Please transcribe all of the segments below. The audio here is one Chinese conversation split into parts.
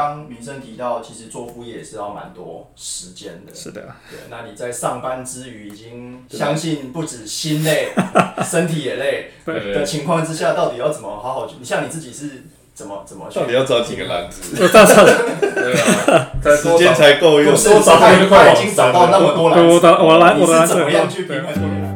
刚民生提到，其实做副业也是要蛮多时间的。是的，对，那你在上班之余，已经相信不止心累，身体也累的情况之下，到底要怎么好好？你像你自己是怎么怎么？到底要找几个篮子？时对啊，时间才够用。不是，他他已经找到那么多篮子，我来我来我的篮子是怎么样去平衡？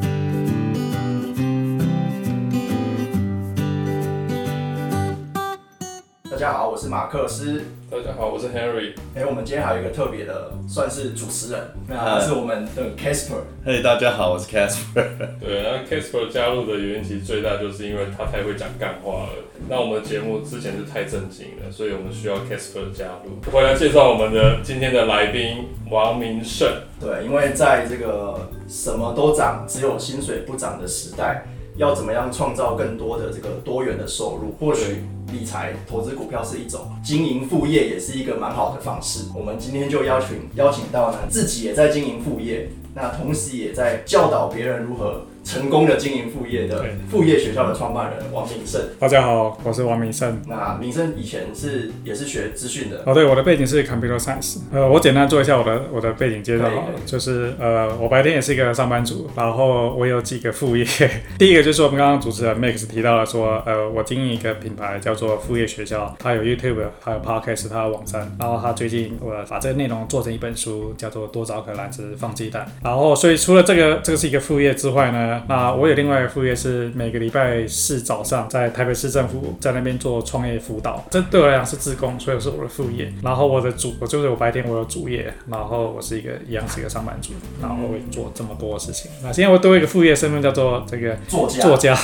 大家好，我是马克思。大家好，我是 Henry。哎、我们今天还有一个特别的，算是主持人，那他是我们的 Casper。嘿，大家好，我是 Casper。对，那 Casper 加入的原因其实最大就是因为他太会讲干话了。那我们的节目之前是太正经了，所以我们需要 Casper 的加入。回来介绍我们的今天的来宾王明胜。对，因为在这个什么都涨，只有薪水不涨的时代，要怎么样创造更多的这个多元的收入？或许理财、投资股票是一种，经营副业也是一个蛮好的方式。我们今天就邀请邀请到呢，自己也在经营副业，那同时也在教导别人如何成功的经营副业的副业学校的创办人王明胜。大家好，我是王明胜。那明胜以前是也是学资讯的，哦，对，我的背景是 computer science。呃，我简单做一下我的我的背景介绍就是呃，我白天也是一个上班族，然后我有几个副业。第一个就是我们刚刚主持人 Max 提到了说，呃，我经营一个品牌叫做副业学校，它有 YouTube，还有 Podcast，它有网站，然后它最近我把这个内容做成一本书，叫做多找颗篮子放鸡蛋。然后，所以除了这个这个是一个副业之外呢，那我有另外一个副业是每个礼拜四早上在台北市政府在那边做创业辅导，这对我来讲是自工，所以是我的副业。然后我的主，我就是我白天我有主业，然后我是一个一样是一个上班族，然后会做这么多事情。那现在我多一个副业身份叫做这个作家。作家，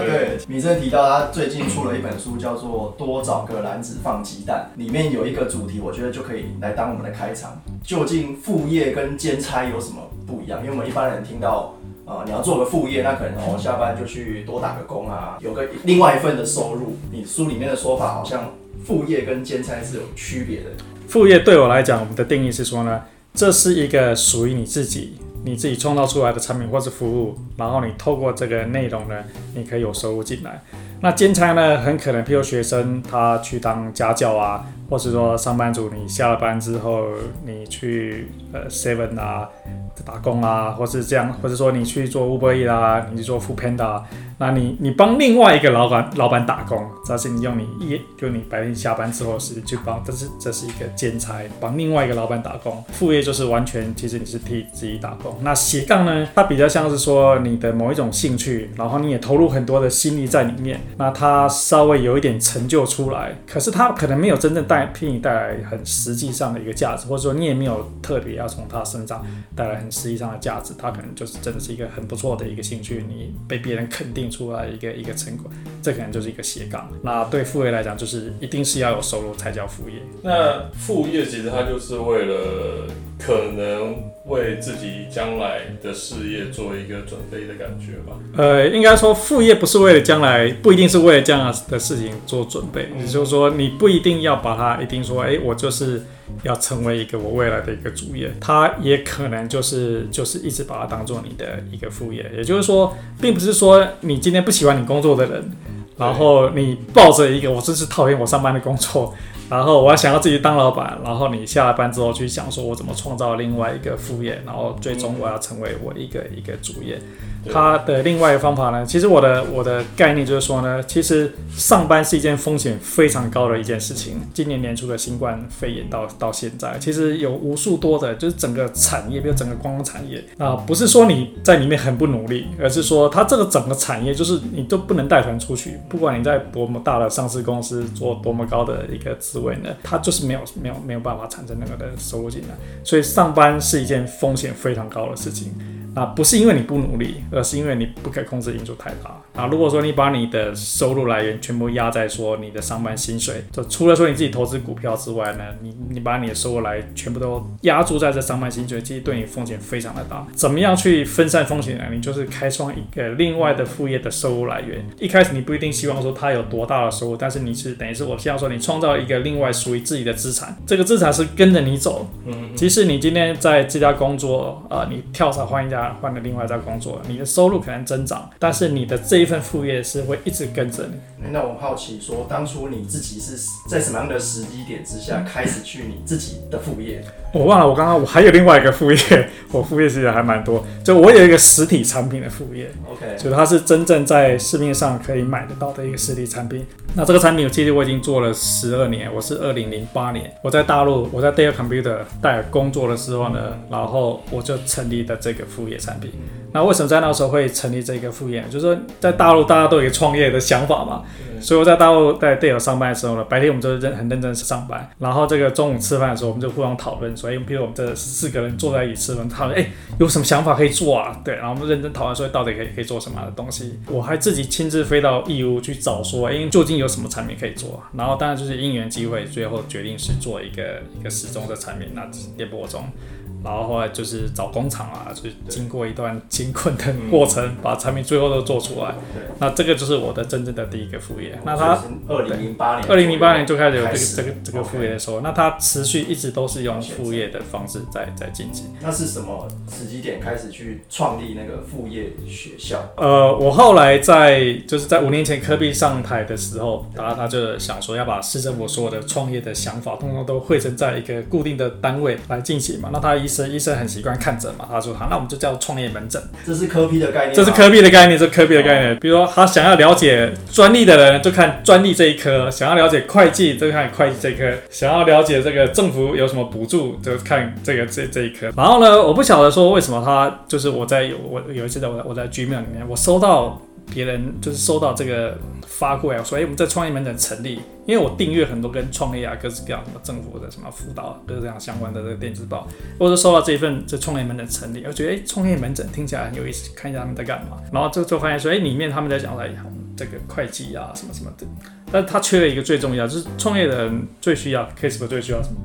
对 对，米生提到他最近出了一本书，叫做《多找个篮子放鸡蛋》，里面有一个主题，我觉得就可以来当我们的开场。究竟副业跟兼差有什么不一样？因为我们一般人听到，呃，你要做个副业，那可能哦下班就去多打个工啊，有个另外一份的收入。你书里面的说法好像副业跟兼差是有区别的。副业对我来讲，我们的定义是说呢，这是一个属于你自己、你自己创造出来的产品或是服务，然后你透过这个内容呢，你可以有收入进来。那兼差呢，很可能，譬如学生他去当家教啊，或是说上班族，你下了班之后，你去呃 Seven 啊打工啊，或是这样，或者说你去做 Uber E 啦，你去做 Food Panda，啊那你你帮另外一个老板老板打工，这是你用你一就你白天下班之后是去帮，这是这是一个兼差，帮另外一个老板打工。副业就是完全其实你是替自己打工。那斜杠呢，它比较像是说你的某一种兴趣，然后你也投入很多的心力在里面，那它稍微有一点成就出来，可是它可能没有真正带替你带来很实际上的一个价值，或者说你也没有特别要从它身上带来实际上的价值，它可能就是真的是一个很不错的一个兴趣，你被别人肯定出来一个一个成果，这可能就是一个斜杠。那对副业来讲，就是一定是要有收入才叫副业。那副业其实它就是为了可能为自己将来的事业做一个准备的感觉吧。呃，应该说副业不是为了将来，不一定是为了这样的事情做准备。也就是说，你不一定要把它一定说，哎，我就是要成为一个我未来的一个主业，它也可能就是就是一直把它当做你的一个副业。也就是说，并不是说你今天不喜欢你工作的人，然后你抱着一个我真是讨厌我上班的工作，然后我要想要自己当老板，然后你下了班之后去想说我怎么创造另外一个副业，然后最终我要成为我一个一个主业。对它的另外一个方法呢，其实我的我的概念就是说呢，其实上班是一件风险非常高的一件事情。今年年初的新冠肺炎到到现在，其实有无数多的，就是整个产业，比如整个观光产业啊、不是说你在里面很不努力，而是说它这个整个产业就是你都不能带团出去，不管你在多么大的上市公司做多么高的一个职位呢，他就是没有没有没有办法产生那个的收入进来。所以上班是一件风险非常高的事情。啊，不是因为你不努力，而是因为你不可控制因素太大。啊，如果说你把你的收入来源全部压在说你的上班薪水，就除了说你自己投资股票之外呢，你你把你的收入来全部都压住在这上班薪水，其实对你风险非常的大。怎么样去分散风险呢？你就是开创一个另外的副业的收入来源。一开始你不一定希望说它有多大的收入，但是你是等于是我希望说你创造一个另外属于自己的资产，这个资产是跟着你走。嗯，即使你今天在这家工作，呃，你跳槽换一家家换了另外一家工作，你的收入可能增长，但是你的这一份副业是会一直跟着你。那我好奇说，当初你自己是在什么样的时机点之下开始去你自己的副业？我忘了，我刚刚我还有另外一个副业，我副业其实还蛮多，就我有一个实体产品的副业。OK，就它是真正在市面上可以买得到的一个实体产品。那这个产品，其实我已经做了十二年。我是二零零八年我在大陆，我在 Dell Computer 戴尔工作的时候呢，然后我就成立的这个副业产品。那为什么在那时候会成立这个副业？就是说在大陆大家都有一个创业的想法嘛。所以我在大陆在 Dell 上班的时候呢，白天我们就是认很认真上班，然后这个中午吃饭的时候，我们就互相讨论，所以比如我们这四个人坐在一起吃饭，讨论哎有什么想法可以做啊？对，然后我们认真讨论说到底可以可以做什么样的东西。我还自己亲自飞到义乌去找说，哎究竟有什么产品可以做？然后当然就是因缘机会，最后决定是做一个一个时钟的产品，那电波钟。然后后来就是找工厂啊，就经过一段艰困的过程，把产品最后都做出来。对，那这个就是我的真正的第一个副业。那他二零零八年，二零零八年就开始有这个这个这个副业的时候，那他持续一直都是用副业的方式在在进行。那是什么时机点开始去创立那个副业学校？呃，我后来在就是在五年前科比上台的时候，然后他就想说要把市政府所有的创业的想法，通通都汇成在一个固定的单位来进行嘛。那他医生医生很习惯看诊嘛，他说好，那我们就叫创业门诊。这是科比的概念，这是科比的概念，这是科比的概念。比如说他想要了解专利的人，就看专利这一科；想要了解会计，就看会计这一科；想要了解这个政府有什么补助，就看这个这这一科。然后呢，我不晓得说为什么他就是我在有我有一次在我我在 Gmail 里面，我收到别人就是收到这个发过来，说哎我们在创业门诊成立。因为我订阅很多跟创业啊、各式各样什么政府的什么辅导、各式各样相关的这个电子报，我就收到这一份这创业门诊成立，我觉得哎，创业门诊听起来很有意思，看一下他们在干嘛，然后就就发现说，哎，里面他们在讲在这个会计啊什么什么的，但他缺了一个最重要，就是创业的人最需要，case 最需要什么？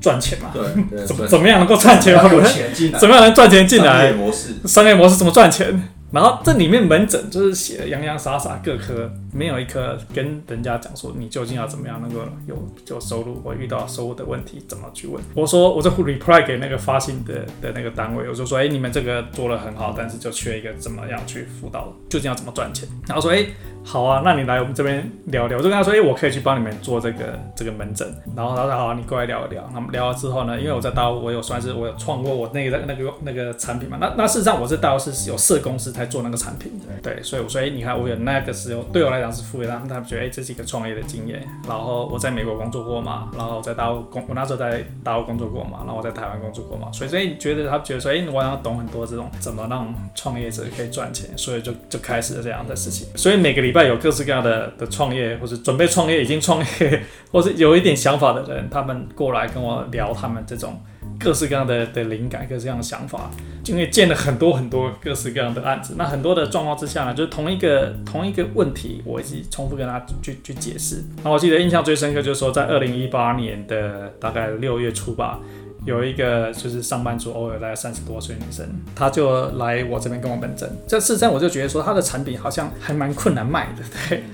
赚钱嘛？对，怎么怎么样能够赚钱？有钱进来，怎么样能赚钱进来？商业模式，商业模式怎么赚钱？然后这里面门诊就是写的洋洋洒洒，各科没有一科跟人家讲说你究竟要怎么样能够有就收入，或遇到收入的问题怎么去问。我说我这 reply 给那个发信的的那个单位，我就说哎你们这个做的很好，但是就缺一个怎么样去辅导，究竟要怎么赚钱。然后说哎好啊，那你来我们这边聊聊。我就跟他说哎我可以去帮你们做这个这个门诊。然后他说好，你过来聊一聊。那么聊了之后呢，因为我在大陆我有算是我有创过我那个那个那个产品嘛。那那事实上我在大陆是有设公司才做那个产品，对，所以我说，哎，你看我有那个时候，对我来讲是副业，他们他们觉得，哎，这是一个创业的经验。然后我在美国工作过嘛，然后在大陆工，我那时候在大陆工作过嘛，然后我在台湾工作过嘛，所以所以觉得他觉得说，哎，我要懂很多这种怎么让创业者可以赚钱，所以就就开始了这样的事情。所以每个礼拜拜有各式各样的的创业，或者准备创业、已经创业，或是有一点想法的人，他们过来跟我聊他们这种。各式各样的的灵感，各式各样的想法，因为见了很多很多各式各样的案子，那很多的状况之下呢，就是同一个同一个问题，我一直重复跟他去去解释。那我记得印象最深刻就是说，在二零一八年的大概六月初吧。有一个就是上班族，偶尔大概三十多岁女生，她就来我这边跟我门诊。这事实上我就觉得说，她的产品好像还蛮困难卖的，对。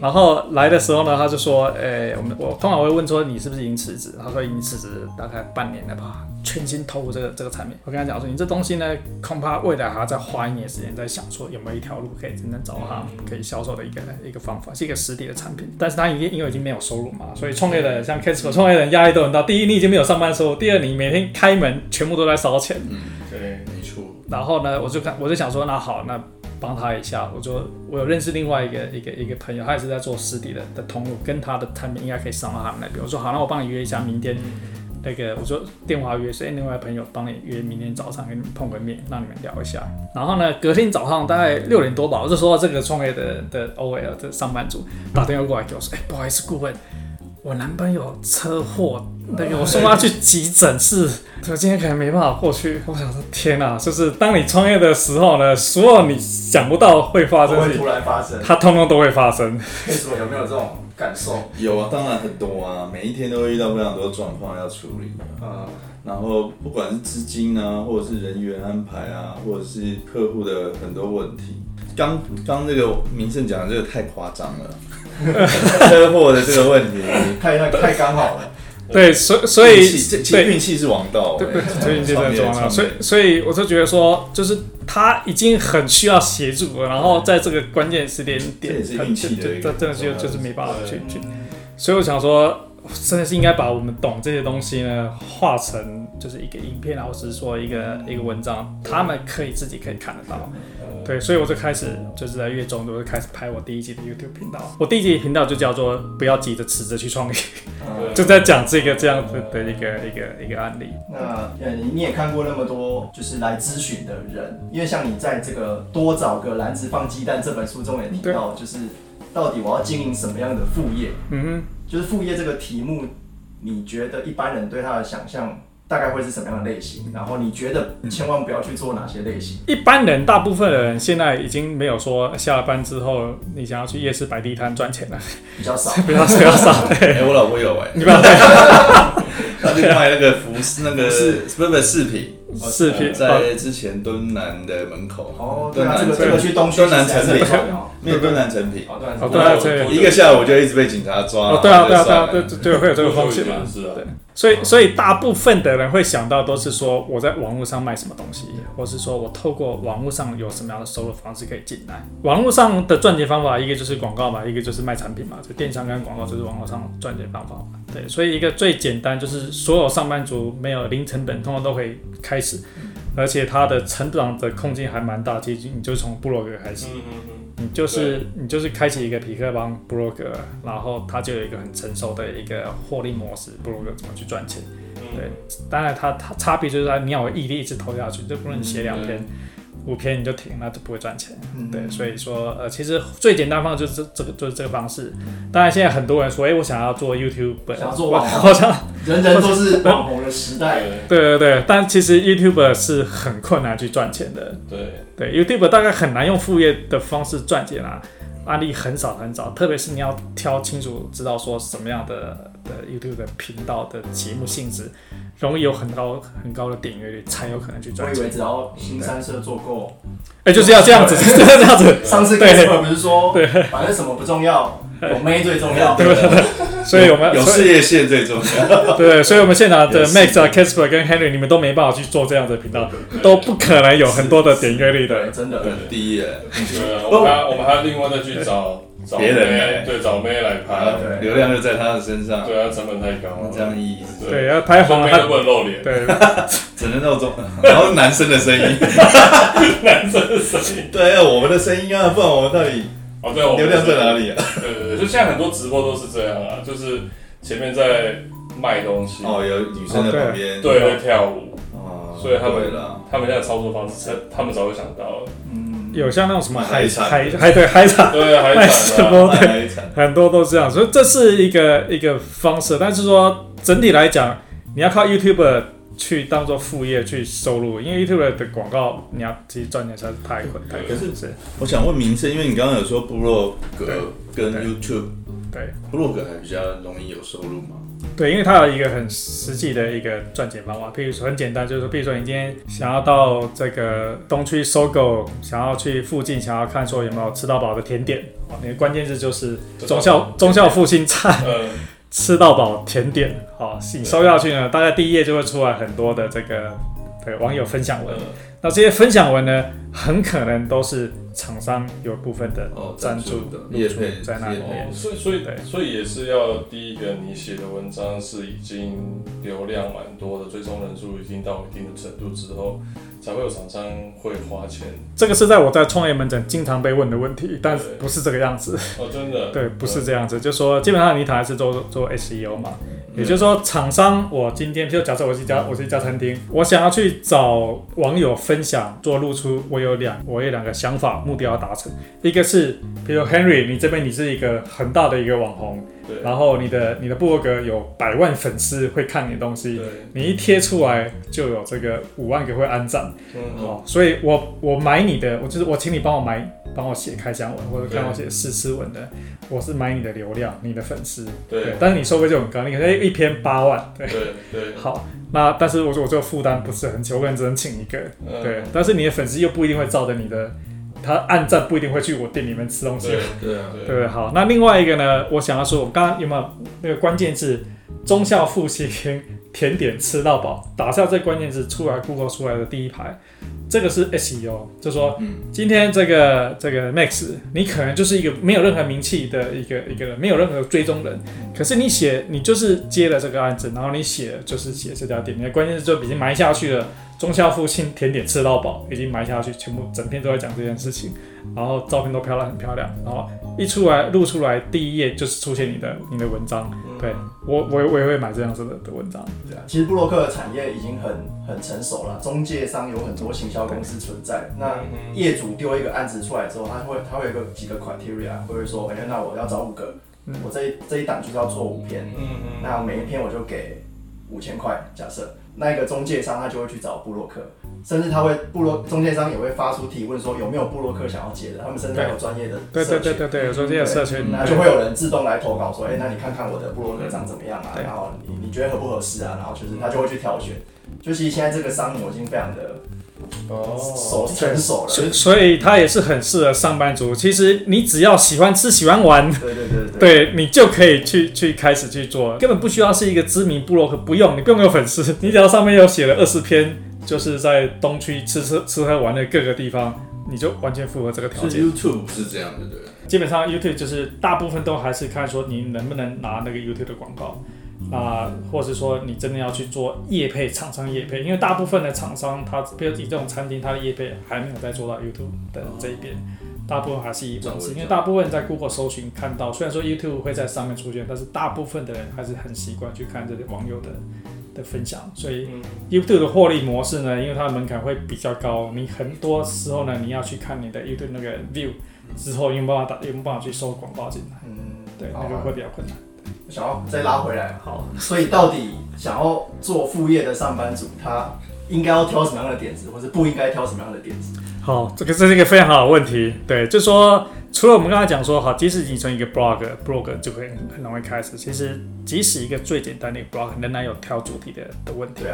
然后来的时候呢，她就说：“诶，我们我通常会问说，你是不是已经辞职？”她说：“已经辞职大概半年了吧，全心投入这个这个产品。”我跟他讲说：“你这东西呢，恐怕未来还要再花一年时间，在想说有没有一条路可以真正找到可以销售的一个一个方法，是一个实体的产品。但是他已经因为已经没有收入嘛，所以创业的像 Casper 创业的压力都很大。第一，你已经没有上班收入；第二，你。每天开门，全部都在烧钱。嗯，对，没错。然后呢，我就看，我就想说，那好，那帮他一下。我说，我有认识另外一个一个一个朋友，他也是在做实体的的通路，跟他的产品应该可以上到他们那边。我说好，那我帮你约一下明天那个，我说电话约，所以另外朋友帮你约明天早上跟你们碰个面，让你们聊一下。然后呢，隔天早上大概六点多吧，我就收到这个创业的的 OL 的上班族打电话过来给我说，哎，不好意思，顾问。我男朋友车祸，那个我送他去急诊室，我今天可能没办法过去。我想说，天哪，就是当你创业的时候呢，所有你想不到会发生，会突然发生，它通通都会发生。为什么有没有这种感受？有啊，当然很多啊，每一天都会遇到非常多状况要处理啊。然后不管是资金啊，或者是人员安排啊，或者是客户的很多问题。刚刚这个名胜讲的这个太夸张了。车祸的这个问题，太太太刚好了。对，所所以这运气是王道，对对，所以运气真的是王道。所以所以我就觉得说，就是他已经很需要协助了，然后在这个关键时间点，他他真的就就是没办法去去。所以我想说。真的是应该把我们懂这些东西呢，画成就是一个影片啊，或者是说一个一个文章，他们可以自己可以看得到。对，所以我就开始就是在月中就会开始拍我第一集的 YouTube 频道。我第一集频道就叫做“不要急着辞职去创业”，就在讲这个这样子的一个一个一个案例。那呃，你也看过那么多就是来咨询的人，因为像你在这个多找个篮子放鸡蛋这本书中也提到，就是到底我要经营什么样的副业？嗯哼。就是副业这个题目，你觉得一般人对他的想象大概会是什么样的类型？然后你觉得千万不要去做哪些类型？一般人，大部分人现在已经没有说下了班之后你想要去夜市摆地摊赚钱了，比较少，比较比较少。哎，我老婆有哎，你不要。他就卖那个服饰，那个是不是饰品？饰品在之前敦南的门口。哦，敦南这个这个去东敦南成品，没有敦南成品。哦，对啊，对，一个下午就一直被警察抓。哦，对啊，对啊，对啊，对，对会有这个风险嘛。是啊，对。所以，所以大部分的人会想到都是说我在网络上卖什么东西，或是说我透过网络上有什么样的收入方式可以进来。网络上的赚钱方法，一个就是广告嘛，一个就是卖产品嘛。就电商跟广告就是网络上赚钱方法嘛。对，所以一个最简单就是所有上班族没有零成本，通常都可以开始，而且它的成长的空间还蛮大。其实你就从布洛格开始，你就是你就是开启一个匹克帮布洛格，然后它就有一个很成熟的一个获利模式，布洛格怎么去赚钱。对，当然它它差别就是在你要有毅力一直投下去，就不能写两篇。五篇你就停，那就不会赚钱。对，所以说，呃，其实最简单方式就是这这个就是这个方式。当然，现在很多人说，哎，我想要做 YouTube，想要做网红，好像 人人都是网红的时代。对对对，但其实 YouTube 是很困难去赚钱的。对对，YouTube 大概很难用副业的方式赚钱啊，案例很少很少，特别是你要挑清楚知道说什么样的的 YouTube 的频道的节目性质。容易有很高很高的点阅率，才有可能去赚钱。我以为只要新三社做够，哎，就是要这样子，就是这样子。上次 Casper 不是说，对，反正什么不重要，有妹最重要，对 不对？所以我们有事业线最重要。对，所以我们现场的 Max 啊、Casper 跟 Henry，你们都没办法去做这样的频道，都不可能有很多的点阅率的，真的。第一，对，我们还我们还要另外再去找。别人对找妹来拍，流量就在他的身上。对啊，成本太高了，这样意义。对，要拍红他不能露脸，对，只能露中，然后男生的声音，男生的声音。对，我们的声音啊，不然我们到底哦，对，流量在哪里啊？对对对，就现在很多直播都是这样啊，就是前面在卖东西，哦，有女生在旁边，对，会跳舞，哦，所以他们他们现在操作方式，他们早就想到了，嗯。有像那种什么海海海对海产，对海产对，很多都是这样，所以这是一个一个方式。但是说整体来讲，你要靠 YouTube 去当做副业去收入，因为 YouTube 的广告你要其实赚钱实在是太困难。可是我想问名声，因为你刚刚有说部落格跟 YouTube，对，部落格还比较容易有收入吗？对，因为它有一个很实际的一个赚钱方法，譬如说很简单，就是说，譬如说你今天想要到这个东区搜狗，想要去附近，想要看说有没有吃到饱的甜点，哦，你的关键字就是中孝中孝复兴菜，吃到饱甜点，好，你搜下去呢，大概第一页就会出来很多的这个对网友分享文，那这些分享文呢，很可能都是。厂商有部分的赞助的。业配在那里。面，所以所以所以也是要第一个你写的文章是已经流量蛮多的，追踪人数已经到一定的程度之后，才会有厂商会花钱。这个是在我在创业门诊经常被问的问题，但不是这个样子。哦，真的？对，不是这样子，就说基本上你谈的是做做 SEO 嘛。也就是说，厂商，我今天，就假设我是一家，我是一家餐厅，我想要去找网友分享做露出，我有两，我有两个想法，目标要达成。一个是，比如 Henry，你这边你是一个很大的一个网红，对，然后你的你的部落格有百万粉丝会看你的东西，对，你一贴出来就有这个五万个会安赞，嗯，好，所以我我买你的，我就是我请你帮我买。帮我写开箱文或者帮我写试吃文的，我是买你的流量，你的粉丝。对。但是你收费就很高，你可能一篇八万。对对。好，那但是我说我这个负担不是很久，我可能只能请一个。对。但是你的粉丝又不一定会照着你的他按赞不一定会去我店里面吃东西。对啊，对，好，那另外一个呢，我想要说，我刚刚有没有那个关键字“忠孝复兴甜点吃到饱”，打下这关键字出来，Google 出来的第一排。这个是 SEO，就说今天这个这个 Max，你可能就是一个没有任何名气的一个一个人，没有任何追踪人，可是你写你就是接了这个案子，然后你写就是写这家店，你的关键字就已经埋下去了。中孝附近甜点吃到饱，已经埋下去，全部整篇都在讲这件事情，然后照片都漂亮很漂亮，然后一出来录出来第一页就是出现你的你的文章，对我我我也会买这样子的的文章。对啊，其实布洛克的产业已经很很成熟了，中介商有很多行销公司存在，那业主丢一个案子出来之后，他会他会有个几个 criteria，会说，哎，那我要找五个，我这一这一档就是要做五篇，嗯那每一篇我就给五千块，假设。那一个中介商他就会去找布洛克，甚至他会布洛中介商也会发出提问说有没有布洛克想要接的，他们甚至有专业的对对对对对，有专业的社群，那就会有人自动来投稿说，哎，那你看看我的布洛克长怎么样啊？然后你你觉得合不合适啊？然后就是他就会去挑选，就其实现在这个商模已经非常的。哦，手成熟了，所所以它也是很适合上班族。其实你只要喜欢吃、喜欢玩，对对对对，你就可以去去开始去做，根本不需要是一个知名部落客，不用，你不用有粉丝，你只要上面有写了二十篇，就是在东区吃吃吃喝玩的各个地方，你就完全符合这个条件。YouTube 是这样的，对。基本上 YouTube 就是大部分都还是看说你能不能拿那个 YouTube 的广告。啊，或者说你真的要去做业配厂商业配，因为大部分的厂商，他比如以这种餐厅，它的业配还没有在做到 YouTube 的这一边，大部分还是以文字，因为大部分在 Google 搜寻看到，虽然说 YouTube 会在上面出现，但是大部分的人还是很习惯去看这些网友的的分享，所以 YouTube 的获利模式呢，因为它的门槛会比较高，你很多时候呢，你要去看你的 YouTube 那个 View 之后，有没有办法打，有没有办法去收广告进来，嗯，对，那个会比较困难。想要再拉回来，好，所以到底想要做副业的上班族，他应该要挑什么样的点子，或者不应该挑什么样的点子？好，这个这是一个非常好的问题。对，就说除了我们刚才讲说，好，即使你从一个 blog，blog 就会很容易开始。其实，即使一个最简单的 blog，仍然有挑主题的的问题。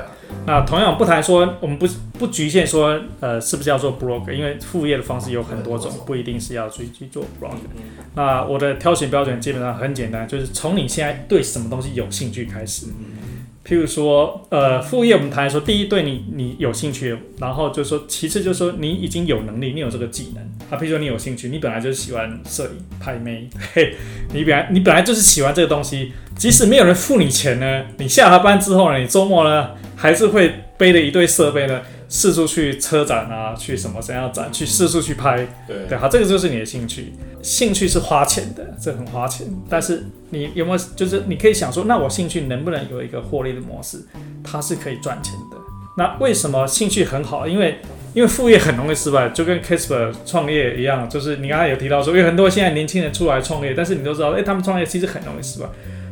那同样不谈说，我们不不局限说，呃，是不是要做 blog？因为副业的方式有很多种，不一定是要去去做 blog。那我的挑选标准基本上很简单，就是从你现在对什么东西有兴趣开始。譬如说，呃，副业我们谈说，第一对你你有兴趣，然后就说，其次就是说你已经有能力，你有这个技能。啊，譬如说你有兴趣，你本来就是喜欢摄影拍妹，嘿，你本来你本来就是喜欢这个东西，即使没有人付你钱呢，你下了班之后呢，你周末呢还是会背着一堆设备呢。四处去车展啊，去什么怎样展，去四处去拍，对对，好，这个就是你的兴趣。兴趣是花钱的，这很花钱。但是你有没有，就是你可以想说，那我兴趣能不能有一个获利的模式？它是可以赚钱的。那为什么兴趣很好？因为因为副业很容易失败，就跟 Casper 创业一样，就是你刚才有提到说，有很多现在年轻人出来创业，但是你都知道，哎，他们创业其实很容易失败，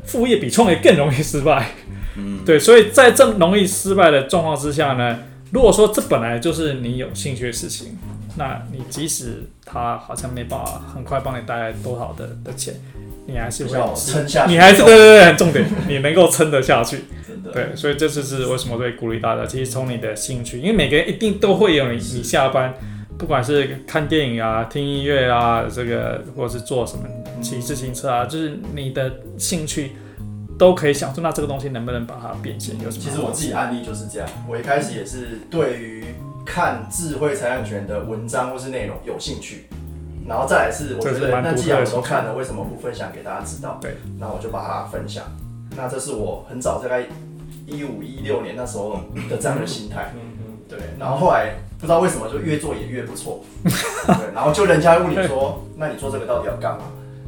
副业比创业更容易失败。嗯，对，所以在这容易失败的状况之下呢？如果说这本来就是你有兴趣的事情，那你即使他好像没办法很快帮你带来多少的的钱，你还是会撑下，你还是对对对，重点你能够撑得下去，对，所以这就是为什么会鼓励大家，其实从你的兴趣，因为每个人一定都会有你，你下班不管是看电影啊、听音乐啊，这个或者是做什么骑自行车啊，就是你的兴趣。都可以想说，那这个东西能不能把它变现？有什么？其实我自己案例就是这样，我一开始也是对于看智慧财产权的文章或是内容有兴趣，然后再来是我觉得那既然我都看了，为什么不分享给大家知道？对，那我就把它分享。那这是我很早大概一五一六年那时候的这样的心态。嗯嗯。对，然后后来不知道为什么就越做也越不错。对，然后就人家问你说，那你做这个到底要干嘛？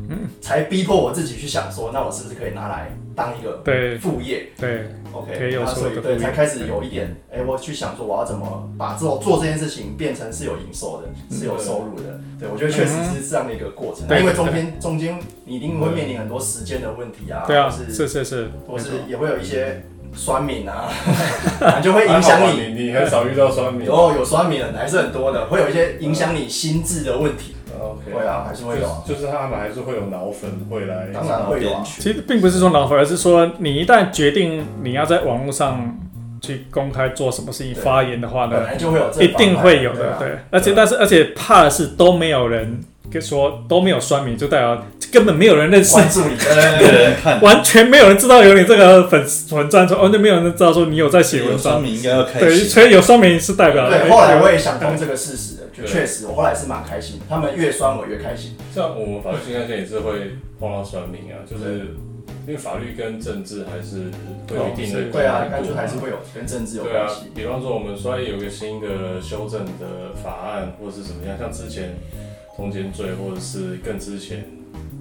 嗯，才逼迫我自己去想说，那我是不是可以拿来？当一个对副业。对，OK，那所以对才开始有一点，哎，我去想说我要怎么把做做这件事情变成是有营收的，是有收入的。对我觉得确实是这样的一个过程，因为中间中间你一定会面临很多时间的问题啊，对啊，是是是，或是也会有一些酸敏啊，就会影响你。你很少遇到酸敏，哦，有酸敏的还是很多的，会有一些影响你心智的问题。会啊，还是会有，就是他们还是会有脑粉会来，当然会有。其实并不是说脑粉，而是说你一旦决定你要在网络上去公开做什么事情发言的话呢，本来就会有，一定会有的，对。而且但是而且怕的是都没有人跟说都没有酸民，就代表根本没有人认识你，人看，完全没有人知道有你这个粉粉站，说完全没有人知道说你有在写文章。酸民应该要开对，所以有酸民是代表。对，后来我也想通这个事实。确实，我后来是蛮开心。他们越酸我越开心。像我们法律新干线也是会碰到酸民啊，就是因为法律跟政治还是会有一定的对啊，感觉还是会有跟政治有关系。比方说，我们说有个新的修正的法案，或者是怎么样，像之前通奸罪，或者是更之前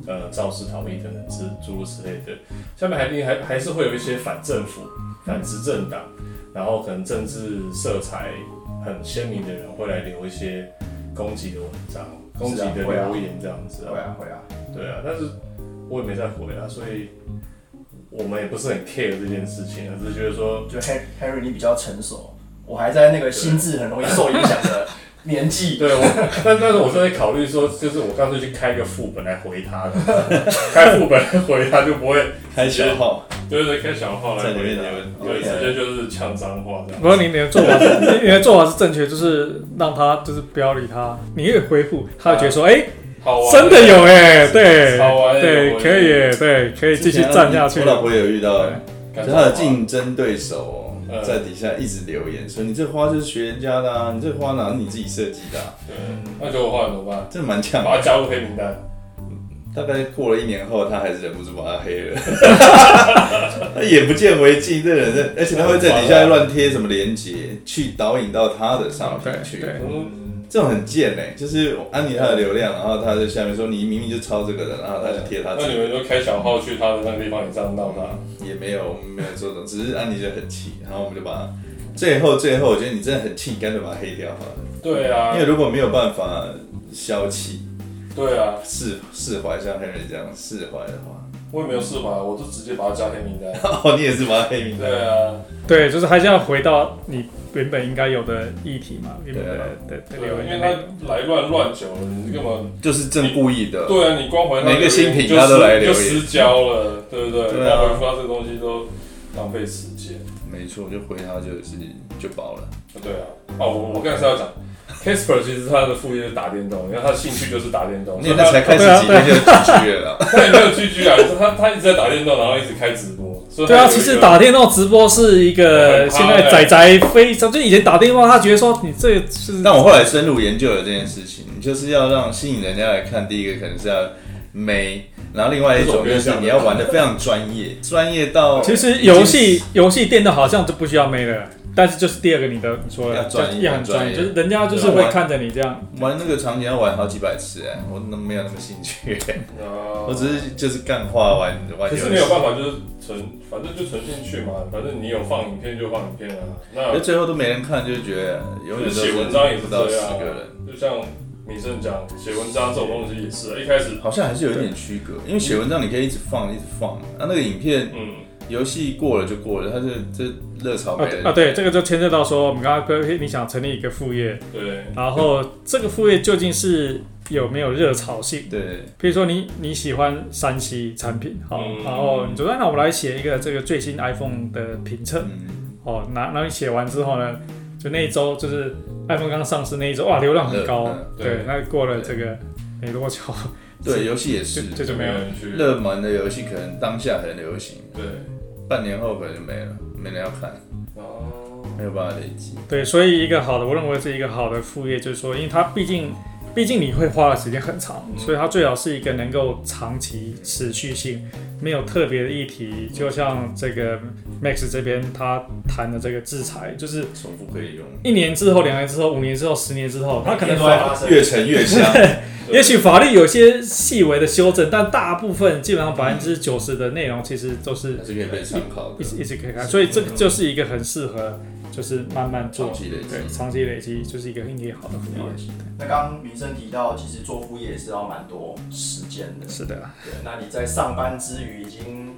呃肇事逃逸等等之诸如此类的，下面还定还还是会有一些反政府、反执政党，然后可能政治色彩。很鲜明的人会来留一些攻击的文章、攻击的留言这样子啊，会啊会啊，对啊，但是我也没再回啊，所以我们也不是很 care 这件事情啊，只是觉得说，就 Harry 你比较成熟，我还在那个心智很容易受影响的年纪，对我，但但是我是在考虑说，就是我干脆去开个副本来回他的，开副本来回他就不会开小号。对对，开小号来回答，对，直接就是呛脏话这样。不过你你的做法是，你的做法是正确，就是让他就是不要理他，你越回复，他就觉得说，哎，真的有哎，对，对，可以，对，可以继续站下去。我老婆有遇到，他的竞争对手在底下一直留言说，你这花就是学人家的啊，你这花哪是你自己设计的？对，那给我画怎么办？真的蛮呛，把他加入黑名单。大概过了一年后，他还是忍不住把他黑了。他眼不见为净，这人，而且他会在底下乱贴什么链接，去导引到他的上面去。这种很贱哎，就是安妮他的流量，然后他在下面说你明明就抄这个的，然后他就贴他。那你们就开小号去他的那个地方，你这样闹他？也没有，我们没有做这种，只是安妮就很气，然后我们就把最后最后，我觉得你真的很气，干脆把他黑掉好了。对啊，因为如果没有办法消气。对啊，释释怀像黑人这样释怀的话，我也没有释怀，我就直接把他加黑名单。哦，你也是把他黑名单？对啊，对，就是还是要回到你原本应该有的议题嘛。对对对，因为他来乱乱久了，你干嘛？就是正故意的。对啊，你光回每个新品他都来留言，就失焦了，对不对？对啊，回发这个东西都浪费时间。没错，就回他就是就饱了。对啊，哦，我我刚才是要讲。Casper 其实他的副业是打电动，因为他的兴趣就是打电动。你才开始几天就 GG 了？他也没有 GG 啊，他他一直在打电动，然后一直开直播。对啊，其实打电动直播是一个现在仔仔非常，就以前打电话，他觉得说你这是。但我后来深入研究了这件事情，就是要让吸引人家来看。第一个可能是要美，然后另外一种就是你要玩的非常专业，专业到其实游戏游戏电脑好像就不需要妹了。但是就是第二个，你的你说的也很专业，就是人家就是会看着你这样玩那个场景要玩好几百次哎，我那没有那么兴趣，我只是就是干话玩玩。可是没有办法，就是存，反正就存进去嘛，反正你有放影片就放影片啊。那最后都没人看，就觉得永远写文章也是这样。就像米生讲，写文章这种东西也是，一开始好像还是有一点区隔，因为写文章你可以一直放，一直放，啊那个影片，嗯。游戏过了就过了，它是这热潮没啊，对，这个就牵涉到说，我们刚刚你想成立一个副业，对，然后这个副业究竟是有没有热潮性？对，比如说你你喜欢山西产品，好，然后你说那我们来写一个这个最新 iPhone 的评测，哦，那那你写完之后呢，就那一周就是 iPhone 刚上市那一周，哇，流量很高，对，那过了这个没多久，对，游戏也是，这就没有人去热门的游戏，可能当下很流行，对。半年后可能就没了，没人要看，哦，没有办法累积。对，所以一个好的，我认为是一个好的副业，就是说，因为它毕竟，毕竟你会花的时间很长，所以它最好是一个能够长期持续性，没有特别的议题。就像这个 Max 这边他谈的这个制裁，就是重复可以用，一年之后、两年之后、五年之后、十年之后，它可能越沉越香。也许法律有些细微的修正，但大部分基本上百分之九十的内容其实都是可以被参考，一直一直可以看，所以这个就是一个很适合，就是慢慢做积累，对，长期累积就是一个运气好的副业。那刚刚民生提到，其实做副业也是要蛮多时间的。是的，对。那你在上班之余，已经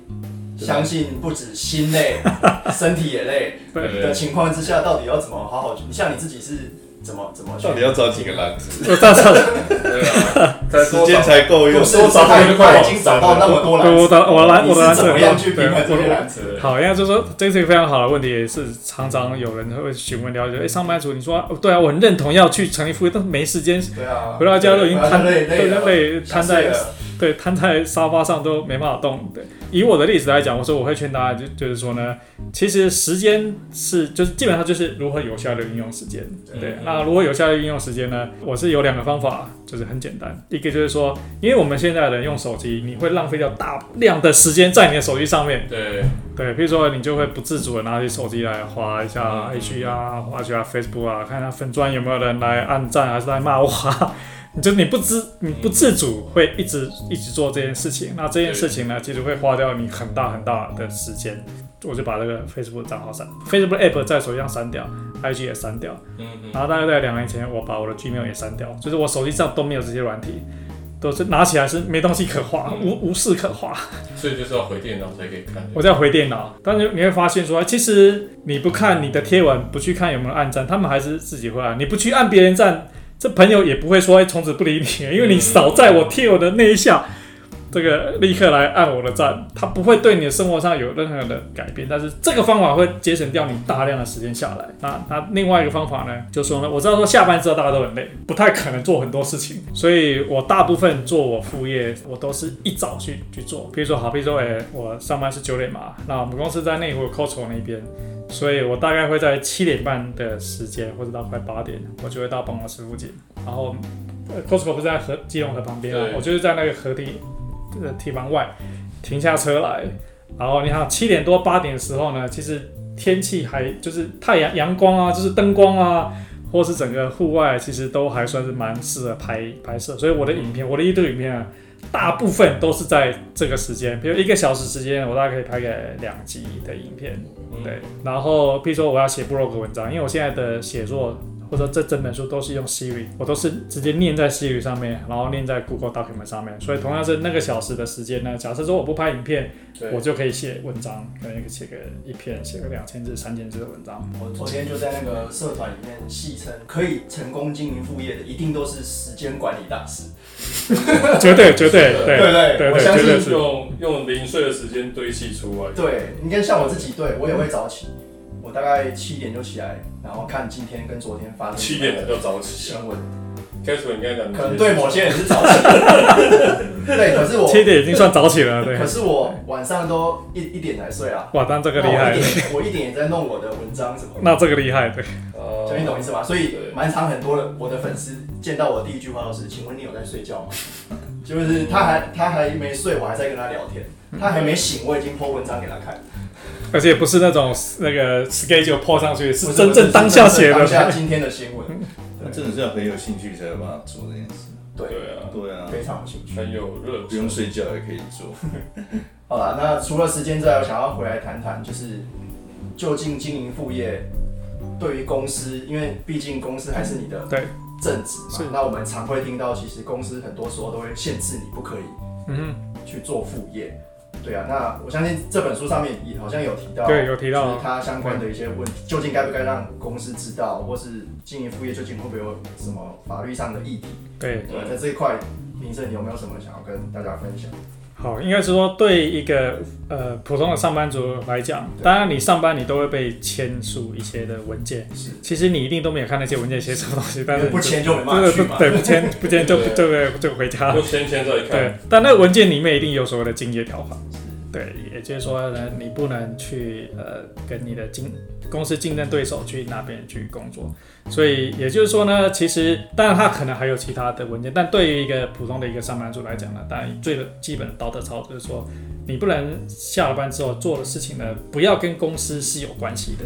相信不止心累，身体也累的情况之下，到底要怎么好好？你像你自己是。怎么怎么到底要找几个篮子？我 到时候对啊，再 时间才够用不。是他他已经找到那么多篮子，我的我的篮你我的篮子是怎么样去平衡这些篮子？好，应该就是说这是一个非常好的问题，也是常常有人会询问了解。哎，上班族，你说哦对啊，我很认同要去成立副业，但是没时间，对啊，回到家都已经瘫都累瘫在，对瘫在沙发上都没办法动。对，以我的例子来讲，我说我会劝大家就就是说呢，其实时间是就是基本上就是如何有效的运用时间。对，那如何有效的运用时间呢？我是有两个方法，就是很简单，一个就是说，因为我们现在人用手机，你会浪费掉大量的时间在你的手机上面。对对，比如说你就会不自主的拿起手机来划一下 IG 啊，划一下 Facebook 啊，看看粉砖有没有人来按赞还是来骂我啊。你就你不知你不自主会一直一直做这件事情，那这件事情呢，其实会花掉你很大很大的时间。我就把这个 Facebook 账号删，Facebook app 在手机上删掉，IG 也删掉，嗯嗯，然后大概在两年前，我把我的 Gmail 也删掉，就是我手机上都没有这些软体，都是拿起来是没东西可画，无无事可画。所以就是要回电脑才可以看。我在回电脑，但是你会发现说，其实你不看你的贴文，不去看有没有按赞，他们还是自己会按。你不去按别人赞，这朋友也不会说从此不理你，因为你少在我贴我的那一下，这个立刻来按我的赞，他不会对你的生活上有任何的改变。但是这个方法会节省掉你大量的时间下来。那那另外一个方法呢，就说呢，我知道说下班之后大家都很累，不太可能做很多事情，所以我大部分做我副业，我都是一早去去做。比如说好，比如说哎、我上班是九点嘛，那我们公司在内湖 Costco 那边。所以我大概会在七点半的时间，或者到快八点，我就会到办公室附近。然后呃，Costco 不是在河基隆河旁边啊，我就是在那个河堤呃堤防外停下车来。然后你看七点多八点的时候呢，其实天气还就是太阳阳光啊，就是灯光啊，或是整个户外，其实都还算是蛮适合拍拍摄。所以我的影片，我的 YouTube 影片啊，大部分都是在这个时间，比如一个小时时间，我大概可以拍个两集的影片。嗯对，然后比如说我要写 blog 文章，因为我现在的写作或者这整本书都是用 Siri，我都是直接念在 Siri 上面，然后念在 Google Document 上面，所以同样是那个小时的时间呢，假设说我不拍影片，我就可以写文章，可能写个一篇，写个两千字、三千字的文章。我昨天就在那个社团里面戏称，可以成功经营副业的，一定都是时间管理大师。绝对绝对 对对对我相信绝对是。用用零碎的时间堆砌出来。对，你看像我自己，对我也会早起，我大概七点就起来，然后看今天跟昨天发生七点的就早起啊新闻，开始你刚才讲，可能对某些人是早起，对，可是我，七点已经算早起了，对可。是我晚上都一一点才睡啊。哇，但这个厉害一，点，我一点也在弄我的文章什么。那这个厉害，对。哦就你懂意思吗？所以对蛮常很多的我的粉丝见到我第一句话都是：“请问你有在睡觉吗？”就是他还他还没睡，我还在跟他聊天；他还没醒，我已经 po 文章给他看。而且不是那种那个 schedule 破上去，是真正当下写当下。今天的新闻，那真的是要很有兴趣才有办法做这件事。对，啊，对啊，非常有兴趣。很有热不用。睡觉也可以做。好了，那除了时间之外，我想要回来谈谈，就是究竟经营副业对于公司，因为毕竟公司还是你的对正职嘛。那我们常会听到，其实公司很多时候都会限制你不可以嗯去做副业。对啊，那我相信这本书上面也好像有提到，对有提到就是它相关的一些问题，究竟该不该让公司知道，或是经营副业究竟会不会有什么法律上的议题？对。对，在这一块，林生你有没有什么想要跟大家分享？好，应该是说对一个呃普通的上班族来讲，当然你上班你都会被签署一些的文件，是其实你一定都没有看那些文件写什么东西，但是不签就没办法对去嘛。对不签不签就对就就就回家了就。先签再对看。，但那个文件里面一定有所谓的敬业条款，对，也就是说呢，你不能去呃跟你的竞公司竞争对手去那边去工作，所以也就是说呢，其实当然它可能还有其他的文件，但对于一个普通的一个上班族来讲呢，当然最基本的道德操就是说，你不能下了班之后做的事情呢，不要跟公司是有关系的。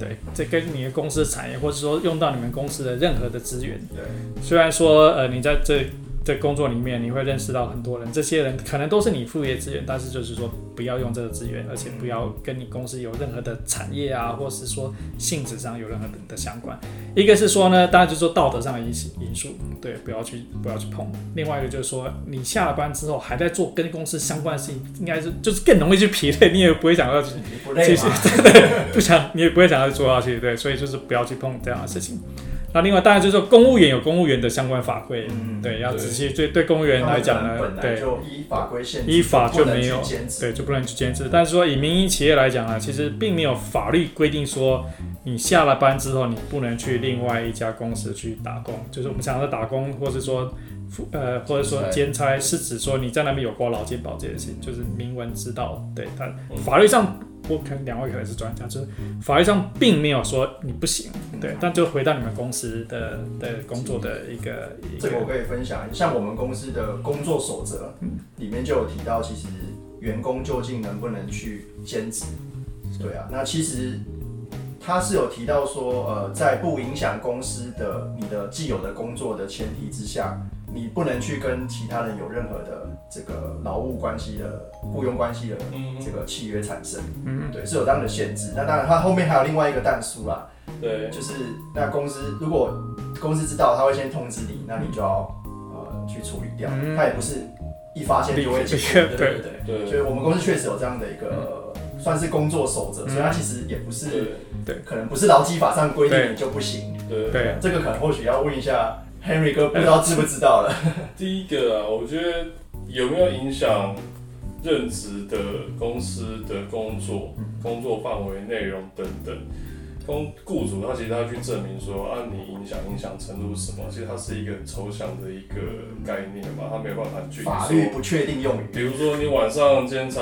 对，这跟你的公司产业，或者说用到你们公司的任何的资源，对，虽然说呃你在这这工作里面你会认识到很多人，这些人可能都是你副业资源，但是就是说不要用这个资源，而且不要跟你公司有任何的产业啊，或是说性质上有任何的的相关。一个是说呢，当然就是说道德上的因因素，对，不要去不要去碰。另外一个就是说，你下了班之后还在做跟公司相关的事情，应该是就是更容易去疲累，你也不会想要去不累其实吗？不想，你也不会想要去做下去，对，所以就是不要去碰这样的事情。那另外当然就是说公务员有公务员的相关法规，嗯对，要仔细对对公务员来讲呢对。就依法规限制，依法就没有对，就不能去监制。但是说以民营企业来讲啊，其实并没有法律规定说你下了班之后你不能去另外一家公司去打工。就是我们讲的打工，或是说呃，或者说兼差，是指说你在那边有过劳健保这件事情，就是明文知道。对，但法律上，我可能两位可能是专家，就是法律上并没有说你不行。对，但就回到你们公司的的工作的一个一个，这个我可以分享像我们公司的工作守则里面就有提到，其实员工究竟能不能去兼职？对啊，那其实他是有提到说，呃，在不影响公司的你的既有的工作的前提之下，你不能去跟其他人有任何的这个劳务关系的雇佣关系的嗯这个契约产生。嗯，对，是有这样的限制。那当然，它后面还有另外一个弹书啦，对，就是那公司如果公司知道，他会先通知你，那你就要呃去处理掉。嗯。他也不是一发现就会解立决，刻对对对。对。所以我们公司确实有这样的一个算是工作守则，嗯。所以它其实也不是对。可能不是劳基法上规定你就不行。对对，这个可能或许要问一下 Henry 哥，不知道知不知道了。第一个啊，我觉得有没有影响任职的公司的工作、工作范围、内容等等？公雇主他其实他去证明说啊，你影响影响程度是什么？其实它是一个很抽象的一个概念嘛，他没有办法具体说。法律不确定用语。比如说你晚上兼差，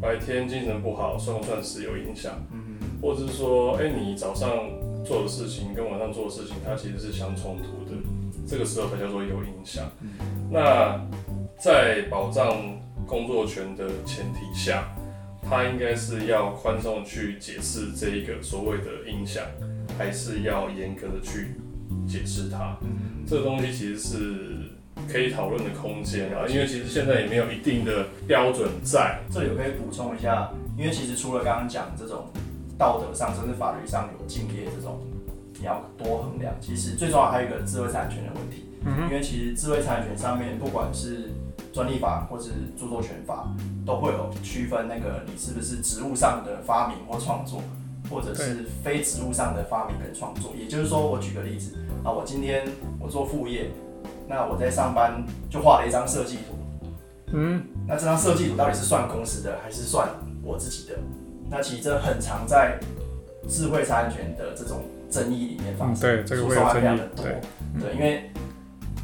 白天精神不好，算不算是有影响？嗯，或者是说，哎、你早上做的事情跟晚上做的事情，它其实是相冲突的，这个时候才叫做有影响。那在保障工作权的前提下，它应该是要宽松去解释这一个所谓的影响，还是要严格的去解释它？这个东西其实是可以讨论的空间啊，因为其实现在也没有一定的标准在。这里我可以补充一下，因为其实除了刚刚讲这种道德上甚至法律上有敬业这种，你要多衡量。其实最重要还有一个智慧财产权的问题，嗯因为其实智慧财产权上面不管是专利法或是著作权法，都会有区分那个你是不是职务上的发明或创作，或者是非职务上的发明跟创作。也就是说，我举个例子啊，我今天我做副业，那我在上班就画了一张设计图，嗯，那这张设计图到底是算公司的还是算我自己的？那其实这很常在智慧财产权的这种争议里面发嗯，生，对，这个诉讼案会有争议非常的，多。对，对，因为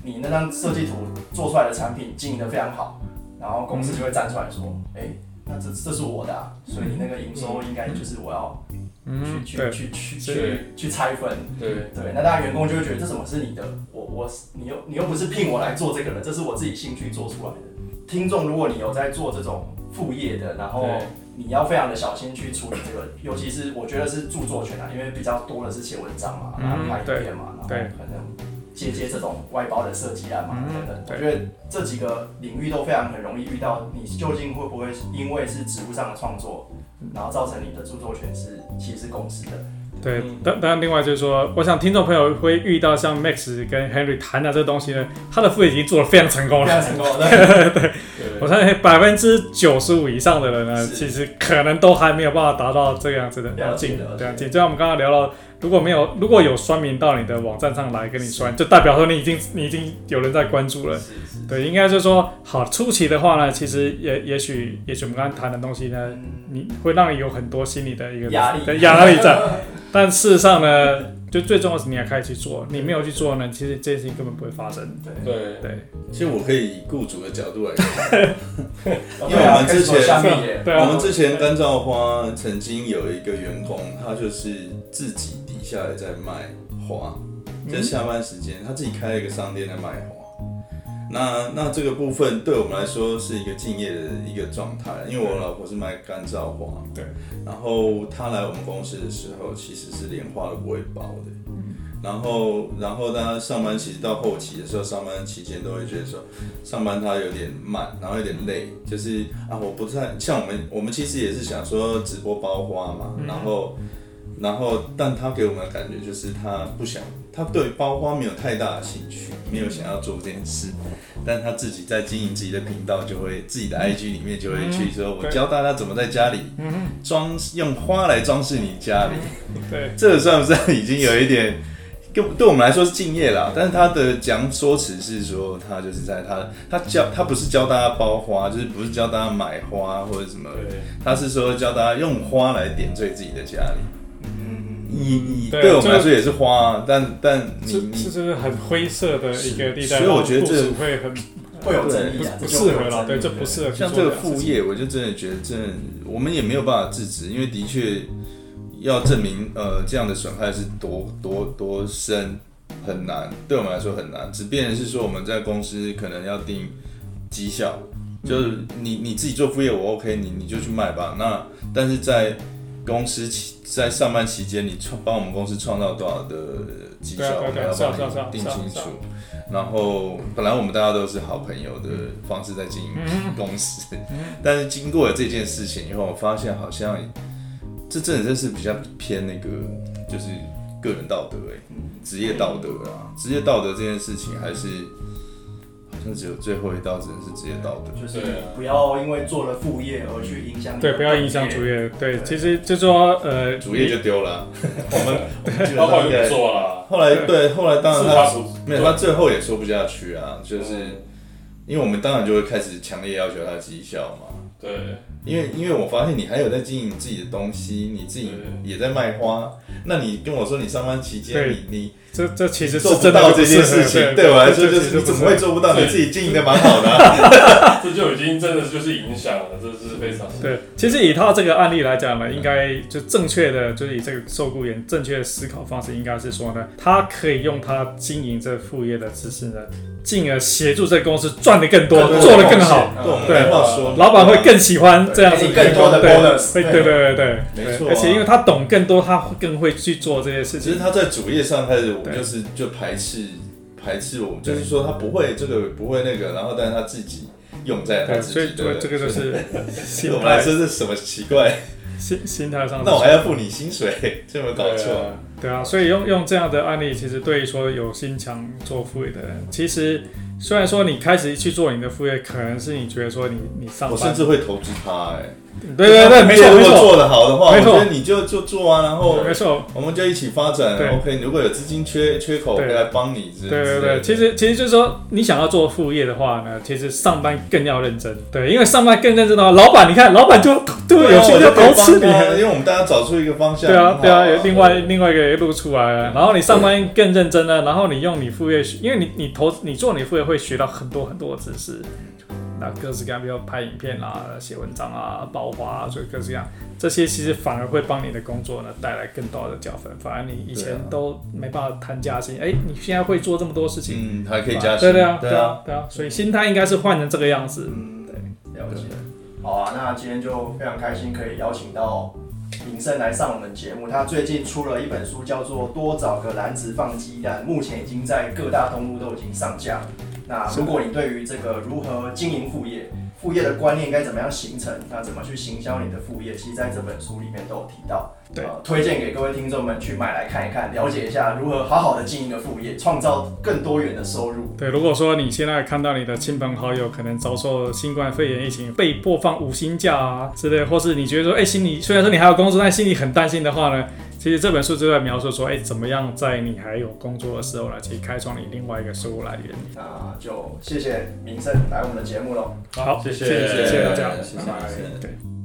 你那张设计图做出来的产品经营的非常好，然后公司就会站出来说，哎、那这这是我的、啊，所以你那个营收应该就是我要嗯，去、对，去去去去去拆分。对，对，那大家员工就会觉得这怎么是你的？我我你又你又不是聘我来做这个的，这是我自己兴趣做出来的。听众，如果你有在做这种副业的，然后你要非常的小心去处理这个，尤其是我觉得是著作权啊，因为比较多的是写文章嘛，嗯然后拍影片嘛，然后可能接接这种外包的设计案嘛嗯等等。我对觉得这几个领域都非常很容易遇到，你究竟会不会因为是职务上的创作，然后造成你的著作权是其实是公司的？对嗯，但但另外就是说，我想听众朋友会遇到像 Max 跟 Henry 谈的这个东西呢，他的副业已经做得非常成功了。非常成功，对。对我相信百分之九十五以上的人呢，其实可能都还没有办法达到这个样子的了解境了解这样境。就像我们刚刚聊到，如果没有如果有酸民到你的网站上来跟你酸，就代表说你已经你已经有人在关注了。对，应该就是说，好初期的话呢，其实也也许也许我们刚刚谈的东西呢，嗯。你会让你有很多心理的一个压力。的压力在，但事实上呢，就最重要是你要开始去做，你没有去做呢，其实这件事情根本不会发生。对，对对，其实我可以以雇主的角度来看，因因为我们之前 我们之前干燥花曾经有一个员工，他就是自己底下也在卖花，在下班时间他自己开了一个商店在卖花。那那这个部分对我们来说是一个敬业的一个状态，因为我老婆是卖干燥花，对，然后她来我们公司的时候，其实是连花都不会包的。然后，然后大家上班其实到后期的时候，上班期间都会觉得说，上班她有点慢，然后有点累，就是啊，我不太像我们，我们其实也是想说直播包花嘛，然后，然后，但她给我们的感觉就是她不想，他对包花没有太大的兴趣，没有想要做这件事，但他自己在经营自己的频道，就会自己的 IG 里面就会去说，我教大家怎么在家里装用花来装饰你家里，对，这个算不算已经有一点对对我们来说是敬业啦，但是他的讲说辞是说，他就是在他他教他不是教大家包花，就是不是教大家买花或者什么，他是说教大家用花来点缀自己的家里。嗯，你你对我们来说也是花，但但你这是很灰色的一个地带，所以我觉得这会很会有争议，不适合了。对，这不适合。像这个副业，我就真的觉得，真的我们也没有办法制止，因为的确。要证明呃这样的损害是多多多深很难，对我们来说很难。只变是说我们在公司可能要定绩效，就是你你自己做副业我 OK，你你就去卖吧。那但是在公司期在上班期间，你创帮我们公司创造多少的绩效，我们要帮你定清楚。然后本来我们大家都是好朋友的方式在经营公司，但是经过了这件事情以后，我发现好像。这真的真是比较偏那个，就是个人道德哎，职业道德啊，职业道德这件事情还是好像只有最后一道，只能是职业道德，就是不要因为做了副业而去影响。对，不要影响主业。对，其实就说呃，主业就丢了。我们 包括也做了。后来对，后来当然他没有，他最后也说不下去啊，就是因为我们当然就会开始强烈要求他绩效嘛。对。因为因为我发现你还有在经营自己的东西，你自己也在卖花，那你跟我说你上班期间你你这这其实做不到这件事情，对我来说就是你怎么会做不到？你自己经营的蛮好的，这就已经真的就是影响了，这是非常对。其实以他这个案例来讲呢，应该就正确的就是以这个受雇员正确的思考方式，应该是说呢，他可以用他经营这副业的知识呢。进而协助这个公司赚的更多，做的更好。对，老板会更喜欢这样子更多的 bonus。对对对对，没错。而且因为他懂更多，他更会去做这些事情。其实他在主页上开始就是就排斥排斥我们，就是说他不会这个不会那个，然后但是他自己用在他自己的。这个就是，对我们来说是什么奇怪？心心态上，那我还要付你薪水，这有搞错？对啊，所以用用这样的案例，其实对于说有心想做副业的人，其实虽然说你开始去做你的副业，可能是你觉得说你你上班，我甚至会投资他，哎。对对对，没错没错，做得好的话，没错，你就就做啊，然后没错，我们就一起发展。OK，如果有资金缺缺口，来帮你。对对对，其实其实就是说，你想要做副业的话呢，其实上班更要认真。对，因为上班更认真的话，老板你看，老板就对有兴趣投资你，因为我们大家找出一个方向。对啊对啊，有另外另外一个路出来了。然后你上班更认真呢，然后你用你副业，因为你你投你做你副业会学到很多很多的知识。那各式各样，比如拍影片啊、写文章啊、爆花啊，所以各式各样，这些其实反而会帮你的工作呢带来更多的加分。反而你以前都没办法谈加薪，哎，你现在会做这么多事情，嗯，还可以加薪，对对啊，对啊，对啊，所以心态应该是换成这个样子。嗯，对，了解。好啊，那今天就非常开心可以邀请到林胜来上我们节目。他最近出了一本书，叫做《多找个篮子放鸡蛋》，目前已经在各大通路都已经上架。那如果你对于这个如何经营副业、副业的观念该怎么样形成，那怎么去行销你的副业，其实在这本书里面都有提到。对，推荐给各位听众们去买来看一看，了解一下如何好好的经营的副业，创造更多元的收入。对，如果说你现在看到你的亲朋好友可能遭受新冠肺炎疫情被迫放五星假啊之类，或是你觉得说，哎，心里虽然说你还有工作，但心里很担心的话呢？其实这本书就在描述说，哎，怎么样在你还有工作的时候呢，去开创你另外一个收入来源。那就谢谢明生来我们的节目喽。好，谢谢，谢谢大家，谢谢。对。